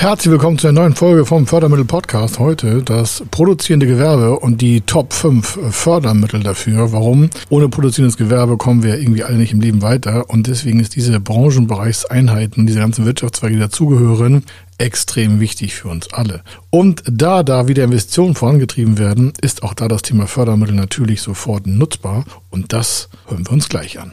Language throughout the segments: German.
Herzlich willkommen zu einer neuen Folge vom Fördermittel Podcast. Heute das produzierende Gewerbe und die Top 5 Fördermittel dafür. Warum? Ohne produzierendes Gewerbe kommen wir irgendwie alle nicht im Leben weiter und deswegen ist diese Branchenbereichseinheiten, diese ganzen Wirtschaftszweige, die dazugehören, extrem wichtig für uns alle. Und da da wieder Investitionen vorangetrieben werden, ist auch da das Thema Fördermittel natürlich sofort nutzbar und das hören wir uns gleich an.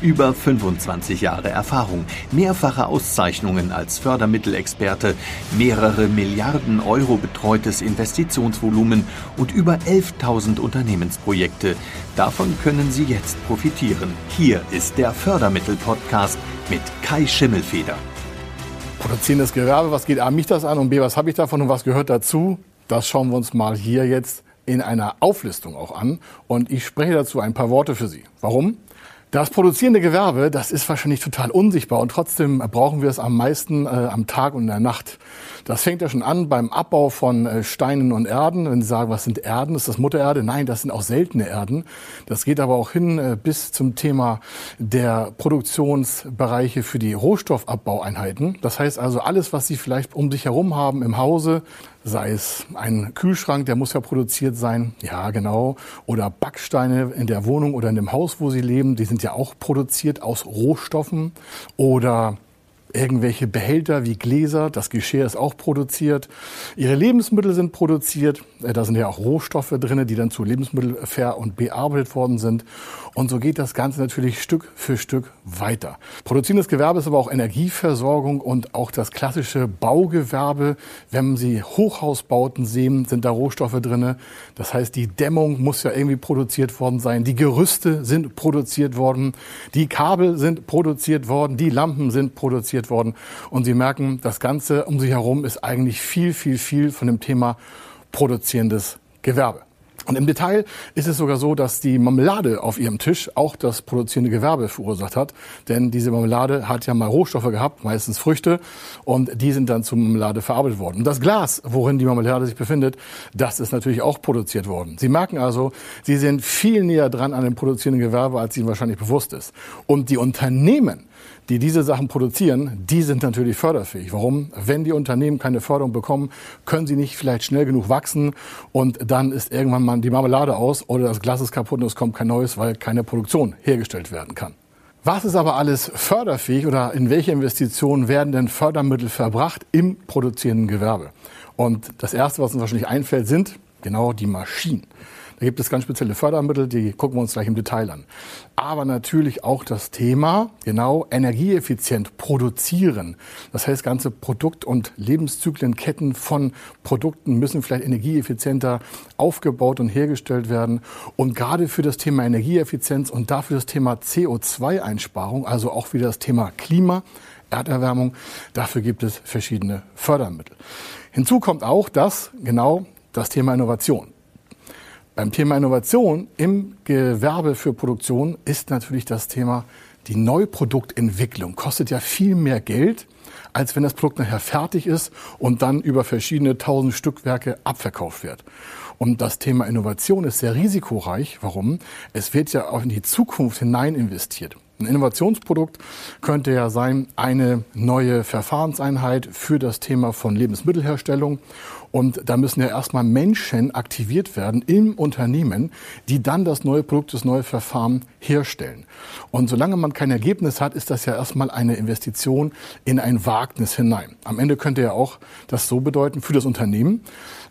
Über 25 Jahre Erfahrung, mehrfache Auszeichnungen als Fördermittelexperte, mehrere Milliarden Euro betreutes Investitionsvolumen und über 11.000 Unternehmensprojekte. Davon können Sie jetzt profitieren. Hier ist der Fördermittel-Podcast mit Kai Schimmelfeder. Produzierendes Gewerbe, was geht A mich das an und B, was habe ich davon und was gehört dazu? Das schauen wir uns mal hier jetzt in einer Auflistung auch an. Und ich spreche dazu ein paar Worte für Sie. Warum? Das produzierende Gewerbe, das ist wahrscheinlich total unsichtbar und trotzdem brauchen wir es am meisten äh, am Tag und in der Nacht. Das fängt ja schon an beim Abbau von äh, Steinen und Erden. Wenn Sie sagen, was sind Erden? Ist das Muttererde? Nein, das sind auch seltene Erden. Das geht aber auch hin äh, bis zum Thema der Produktionsbereiche für die Rohstoffabbaueinheiten. Das heißt also alles, was Sie vielleicht um sich herum haben im Hause, sei es ein Kühlschrank, der muss ja produziert sein, ja genau, oder Backsteine in der Wohnung oder in dem Haus, wo Sie leben, die sind ja auch produziert aus Rohstoffen oder irgendwelche Behälter wie Gläser, das Geschirr ist auch produziert. Ihre Lebensmittel sind produziert, äh, da sind ja auch Rohstoffe drin, die dann zu Lebensmitteln ver- und bearbeitet worden sind. Und so geht das Ganze natürlich Stück für Stück weiter. Produzierendes Gewerbe ist aber auch Energieversorgung und auch das klassische Baugewerbe. Wenn Sie Hochhausbauten sehen, sind da Rohstoffe drin. Das heißt, die Dämmung muss ja irgendwie produziert worden sein. Die Gerüste sind produziert worden. Die Kabel sind produziert worden. Die Lampen sind produziert produziert worden. Und Sie merken, das Ganze um sich herum ist eigentlich viel, viel, viel von dem Thema produzierendes Gewerbe. Und im Detail ist es sogar so, dass die Marmelade auf ihrem Tisch auch das produzierende Gewerbe verursacht hat. Denn diese Marmelade hat ja mal Rohstoffe gehabt, meistens Früchte, und die sind dann zur Marmelade verarbeitet worden. Und das Glas, worin die Marmelade sich befindet, das ist natürlich auch produziert worden. Sie merken also, Sie sind viel näher dran an dem produzierenden Gewerbe, als Ihnen wahrscheinlich bewusst ist. Und die Unternehmen, die diese Sachen produzieren, die sind natürlich förderfähig. Warum? Wenn die Unternehmen keine Förderung bekommen, können sie nicht vielleicht schnell genug wachsen und dann ist irgendwann mal die Marmelade aus oder das Glas ist kaputt und es kommt kein neues, weil keine Produktion hergestellt werden kann. Was ist aber alles förderfähig oder in welche Investitionen werden denn Fördermittel verbracht im produzierenden Gewerbe? Und das Erste, was uns wahrscheinlich einfällt, sind genau die Maschinen. Da gibt es ganz spezielle Fördermittel, die gucken wir uns gleich im Detail an. Aber natürlich auch das Thema, genau, energieeffizient produzieren. Das heißt, ganze Produkt- und Lebenszyklenketten von Produkten müssen vielleicht energieeffizienter aufgebaut und hergestellt werden. Und gerade für das Thema Energieeffizienz und dafür das Thema CO2-Einsparung, also auch wieder das Thema Klima, Erderwärmung, dafür gibt es verschiedene Fördermittel. Hinzu kommt auch das, genau, das Thema Innovation. Beim Thema Innovation im Gewerbe für Produktion ist natürlich das Thema die Neuproduktentwicklung. Kostet ja viel mehr Geld, als wenn das Produkt nachher fertig ist und dann über verschiedene tausend Stückwerke abverkauft wird. Und das Thema Innovation ist sehr risikoreich. Warum? Es wird ja auch in die Zukunft hinein investiert. Ein Innovationsprodukt könnte ja sein eine neue Verfahrenseinheit für das Thema von Lebensmittelherstellung und da müssen ja erstmal Menschen aktiviert werden im Unternehmen, die dann das neue Produkt, das neue Verfahren herstellen. Und solange man kein Ergebnis hat, ist das ja erstmal eine Investition in ein Wagnis hinein. Am Ende könnte ja auch das so bedeuten für das Unternehmen,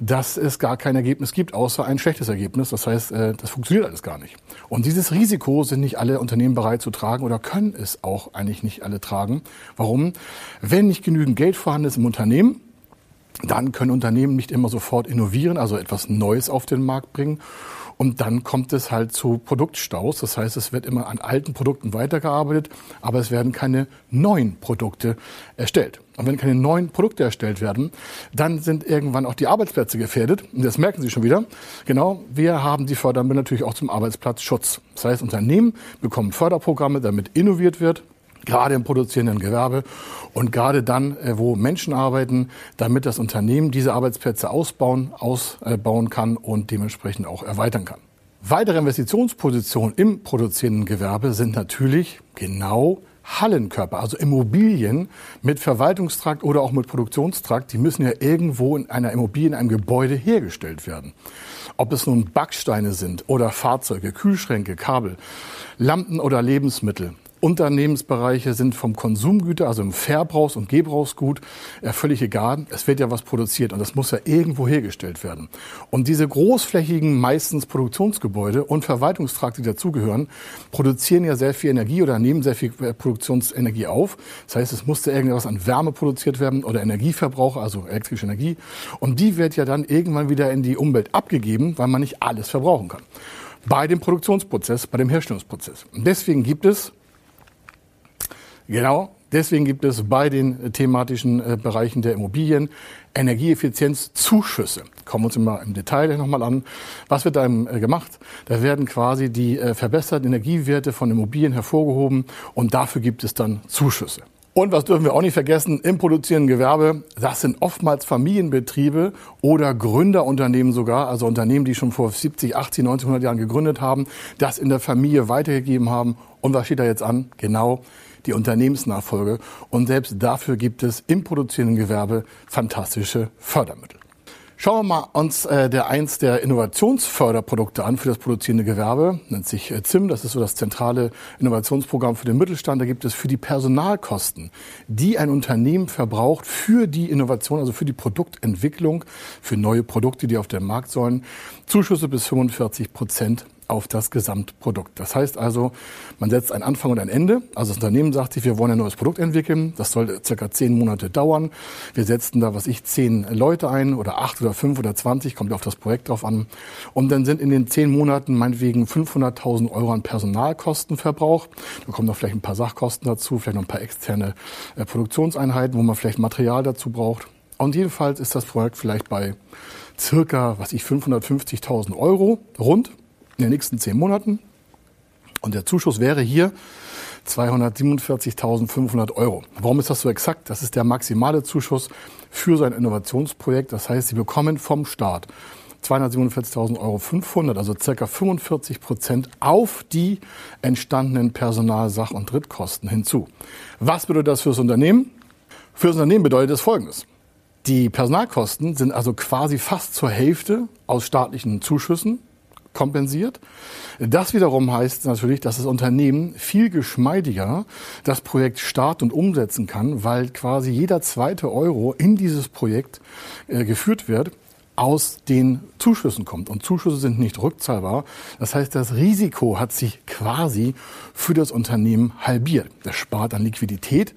dass es gar kein Ergebnis gibt, außer ein schlechtes Ergebnis. Das heißt, äh, das funktioniert alles gar nicht. Und dieses Risiko sind nicht alle Unternehmen bereit zu tragen oder können es auch eigentlich nicht alle tragen. Warum? Wenn nicht genügend Geld vorhanden ist im Unternehmen, dann können Unternehmen nicht immer sofort innovieren, also etwas Neues auf den Markt bringen. Und dann kommt es halt zu Produktstaus. Das heißt, es wird immer an alten Produkten weitergearbeitet, aber es werden keine neuen Produkte erstellt. Und wenn keine neuen Produkte erstellt werden, dann sind irgendwann auch die Arbeitsplätze gefährdet. Und das merken Sie schon wieder. Genau, wir haben die Fördermittel natürlich auch zum Arbeitsplatzschutz. Das heißt, Unternehmen bekommen Förderprogramme, damit innoviert wird, gerade im produzierenden Gewerbe und gerade dann, äh, wo Menschen arbeiten, damit das Unternehmen diese Arbeitsplätze ausbauen, ausbauen kann und dementsprechend auch erweitern kann. Weitere Investitionspositionen im produzierenden Gewerbe sind natürlich genau Hallenkörper, also Immobilien mit Verwaltungstrakt oder auch mit Produktionstrakt, die müssen ja irgendwo in einer Immobilie, in einem Gebäude hergestellt werden. Ob es nun Backsteine sind oder Fahrzeuge, Kühlschränke, Kabel, Lampen oder Lebensmittel. Unternehmensbereiche sind vom Konsumgüter, also im Verbrauchs- und Gebrauchsgut, ja völlig egal. Es wird ja was produziert und das muss ja irgendwo hergestellt werden. Und diese großflächigen, meistens Produktionsgebäude und Verwaltungstrakte, die dazugehören, produzieren ja sehr viel Energie oder nehmen sehr viel äh, Produktionsenergie auf. Das heißt, es musste irgendwas an Wärme produziert werden oder Energieverbrauch, also elektrische Energie. Und die wird ja dann irgendwann wieder in die Umwelt abgegeben, weil man nicht alles verbrauchen kann bei dem Produktionsprozess, bei dem Herstellungsprozess. Und deswegen gibt es Genau, deswegen gibt es bei den thematischen äh, Bereichen der Immobilien Energieeffizienzzuschüsse. Kommen wir uns immer im Detail nochmal an. Was wird da äh, gemacht? Da werden quasi die äh, verbesserten Energiewerte von Immobilien hervorgehoben und dafür gibt es dann Zuschüsse. Und was dürfen wir auch nicht vergessen, im produzierenden Gewerbe, das sind oftmals Familienbetriebe oder Gründerunternehmen sogar, also Unternehmen, die schon vor 70, 80, 1900 Jahren gegründet haben, das in der Familie weitergegeben haben. Und was steht da jetzt an? Genau die Unternehmensnachfolge. Und selbst dafür gibt es im produzierenden Gewerbe fantastische Fördermittel. Schauen wir mal uns äh, der eins der Innovationsförderprodukte an für das produzierende Gewerbe. Nennt sich äh, ZIM. Das ist so das zentrale Innovationsprogramm für den Mittelstand. Da gibt es für die Personalkosten, die ein Unternehmen verbraucht für die Innovation, also für die Produktentwicklung, für neue Produkte, die auf den Markt sollen, Zuschüsse bis 45 Prozent auf das Gesamtprodukt. Das heißt also, man setzt einen Anfang und ein Ende. Also das Unternehmen sagt sich, wir wollen ein neues Produkt entwickeln. Das soll circa zehn Monate dauern. Wir setzen da, was ich, zehn Leute ein oder acht oder fünf oder zwanzig, kommt auf das Projekt drauf an. Und dann sind in den zehn Monaten meinetwegen 500.000 Euro an Personalkosten verbraucht. Da kommen noch vielleicht ein paar Sachkosten dazu, vielleicht noch ein paar externe äh, Produktionseinheiten, wo man vielleicht Material dazu braucht. Und jedenfalls ist das Projekt vielleicht bei circa, was ich, 550.000 Euro rund in den nächsten zehn Monaten. Und der Zuschuss wäre hier 247.500 Euro. Warum ist das so exakt? Das ist der maximale Zuschuss für sein Innovationsprojekt. Das heißt, Sie bekommen vom Staat 247.500 Euro 500, also circa 45 Prozent auf die entstandenen Personal-, Sach- und Drittkosten hinzu. Was bedeutet das fürs Unternehmen? Für das Unternehmen bedeutet es Folgendes. Die Personalkosten sind also quasi fast zur Hälfte aus staatlichen Zuschüssen kompensiert. Das wiederum heißt natürlich, dass das Unternehmen viel geschmeidiger das Projekt starten und umsetzen kann, weil quasi jeder zweite Euro in dieses Projekt äh, geführt wird aus den Zuschüssen kommt. Und Zuschüsse sind nicht rückzahlbar. Das heißt, das Risiko hat sich quasi für das Unternehmen halbiert. Das spart an Liquidität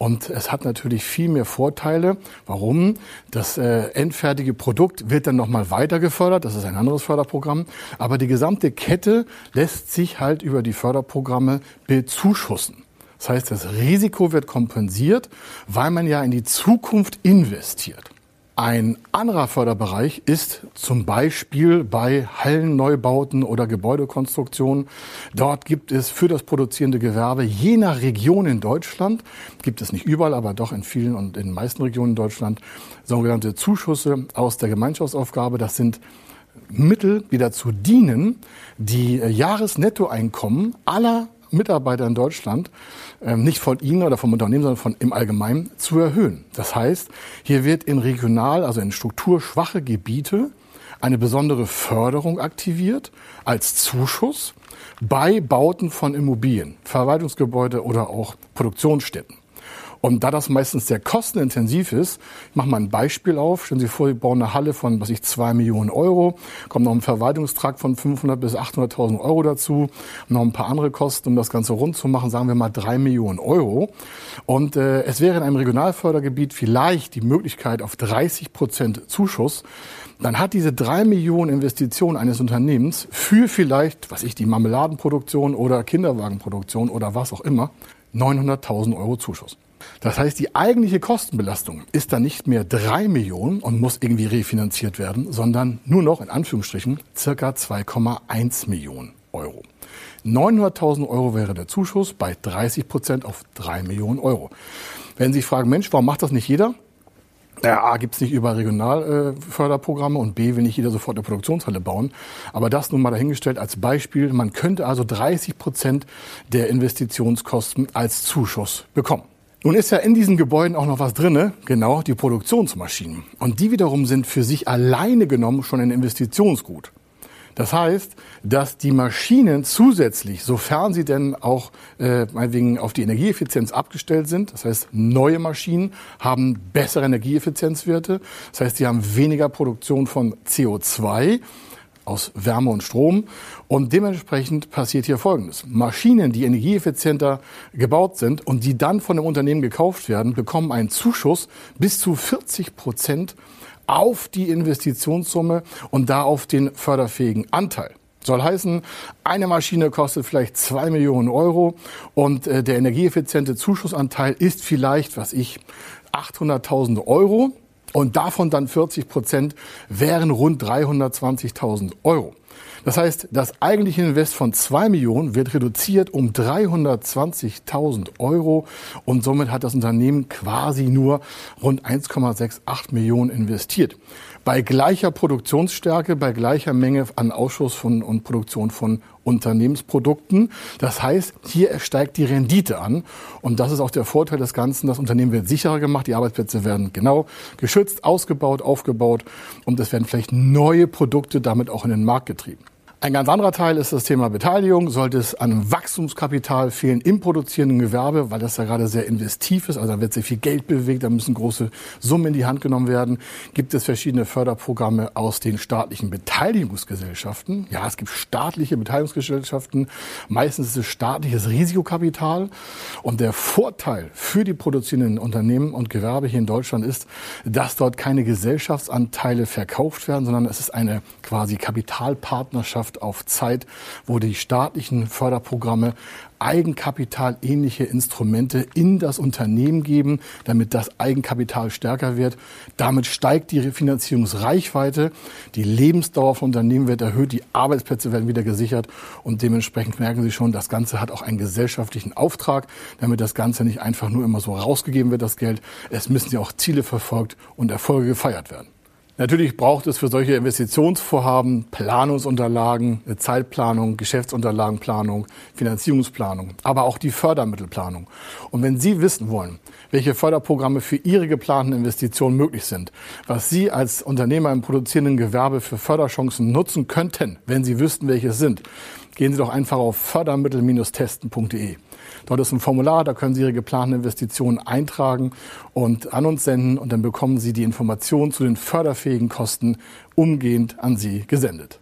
und es hat natürlich viel mehr Vorteile. Warum? Das äh, endfertige Produkt wird dann nochmal weiter gefördert. Das ist ein anderes Förderprogramm. Aber die gesamte Kette lässt sich halt über die Förderprogramme bezuschussen. Das heißt, das Risiko wird kompensiert, weil man ja in die Zukunft investiert. Ein anderer Förderbereich ist zum Beispiel bei Hallenneubauten oder Gebäudekonstruktionen. Dort gibt es für das produzierende Gewerbe je nach Region in Deutschland, gibt es nicht überall, aber doch in vielen und in den meisten Regionen in Deutschland, sogenannte Zuschüsse aus der Gemeinschaftsaufgabe. Das sind Mittel, die dazu dienen, die Jahresnettoeinkommen aller Mitarbeiter in Deutschland, ähm, nicht von Ihnen oder vom Unternehmen, sondern von im Allgemeinen zu erhöhen. Das heißt, hier wird in regional, also in strukturschwache Gebiete eine besondere Förderung aktiviert als Zuschuss bei Bauten von Immobilien, Verwaltungsgebäude oder auch Produktionsstätten. Und da das meistens sehr kostenintensiv ist, ich mache mal ein Beispiel auf. Stellen Sie vor, Sie bauen eine Halle von, was ich, zwei Millionen Euro, kommt noch ein Verwaltungstrakt von 500 bis 800.000 Euro dazu, noch ein paar andere Kosten, um das Ganze rund zu machen, sagen wir mal drei Millionen Euro. Und äh, es wäre in einem Regionalfördergebiet vielleicht die Möglichkeit auf 30 Prozent Zuschuss dann hat diese drei Millionen Investition eines Unternehmens für vielleicht, was ich, die Marmeladenproduktion oder Kinderwagenproduktion oder was auch immer, 900.000 Euro Zuschuss. Das heißt, die eigentliche Kostenbelastung ist dann nicht mehr drei Millionen und muss irgendwie refinanziert werden, sondern nur noch in Anführungsstrichen circa 2,1 Millionen Euro. 900.000 Euro wäre der Zuschuss bei 30 Prozent auf drei Millionen Euro. Wenn Sie sich fragen, Mensch, warum macht das nicht jeder? Ja, A gibt es nicht über Regionalförderprogramme und B will nicht jeder sofort eine Produktionshalle bauen. Aber das nun mal dahingestellt als Beispiel. Man könnte also 30 Prozent der Investitionskosten als Zuschuss bekommen. Nun ist ja in diesen Gebäuden auch noch was drinne, genau die Produktionsmaschinen. Und die wiederum sind für sich alleine genommen schon ein Investitionsgut. Das heißt, dass die Maschinen zusätzlich, sofern sie denn auch äh, meinetwegen auf die Energieeffizienz abgestellt sind, das heißt, neue Maschinen haben bessere Energieeffizienzwerte, das heißt, sie haben weniger Produktion von CO2 aus Wärme und Strom. Und dementsprechend passiert hier Folgendes. Maschinen, die energieeffizienter gebaut sind und die dann von dem Unternehmen gekauft werden, bekommen einen Zuschuss bis zu 40 Prozent auf die Investitionssumme und da auf den förderfähigen Anteil. Soll heißen, eine Maschine kostet vielleicht zwei Millionen Euro und äh, der energieeffiziente Zuschussanteil ist vielleicht, was ich, 800.000 Euro und davon dann 40 Prozent wären rund 320.000 Euro. Das heißt, das eigentliche Invest von zwei Millionen wird reduziert um 320.000 Euro und somit hat das Unternehmen quasi nur rund 1,68 Millionen investiert bei gleicher Produktionsstärke, bei gleicher Menge an Ausschuss von, und Produktion von Unternehmensprodukten. Das heißt, hier steigt die Rendite an. Und das ist auch der Vorteil des Ganzen. Das Unternehmen wird sicherer gemacht, die Arbeitsplätze werden genau geschützt, ausgebaut, aufgebaut und es werden vielleicht neue Produkte damit auch in den Markt getrieben. Ein ganz anderer Teil ist das Thema Beteiligung. Sollte es an Wachstumskapital fehlen im produzierenden Gewerbe, weil das ja gerade sehr investiv ist, also da wird sehr viel Geld bewegt, da müssen große Summen in die Hand genommen werden, gibt es verschiedene Förderprogramme aus den staatlichen Beteiligungsgesellschaften. Ja, es gibt staatliche Beteiligungsgesellschaften. Meistens ist es staatliches Risikokapital. Und der Vorteil für die produzierenden Unternehmen und Gewerbe hier in Deutschland ist, dass dort keine Gesellschaftsanteile verkauft werden, sondern es ist eine quasi Kapitalpartnerschaft Wirtschaft auf Zeit, wo die staatlichen Förderprogramme eigenkapitalähnliche Instrumente in das Unternehmen geben, damit das Eigenkapital stärker wird. Damit steigt die Finanzierungsreichweite, die Lebensdauer von Unternehmen wird erhöht, die Arbeitsplätze werden wieder gesichert und dementsprechend merken Sie schon, das Ganze hat auch einen gesellschaftlichen Auftrag, damit das Ganze nicht einfach nur immer so rausgegeben wird, das Geld. Es müssen ja auch Ziele verfolgt und Erfolge gefeiert werden. Natürlich braucht es für solche Investitionsvorhaben Planungsunterlagen, Zeitplanung, Geschäftsunterlagenplanung, Finanzierungsplanung, aber auch die Fördermittelplanung. Und wenn Sie wissen wollen, welche Förderprogramme für Ihre geplanten Investitionen möglich sind, was Sie als Unternehmer im produzierenden Gewerbe für Förderchancen nutzen könnten, wenn Sie wüssten, welche es sind, gehen Sie doch einfach auf fördermittel-testen.de. Dort ist ein Formular, da können Sie Ihre geplanten Investitionen eintragen und an uns senden und dann bekommen Sie die Informationen zu den förderfähigen Kosten umgehend an Sie gesendet.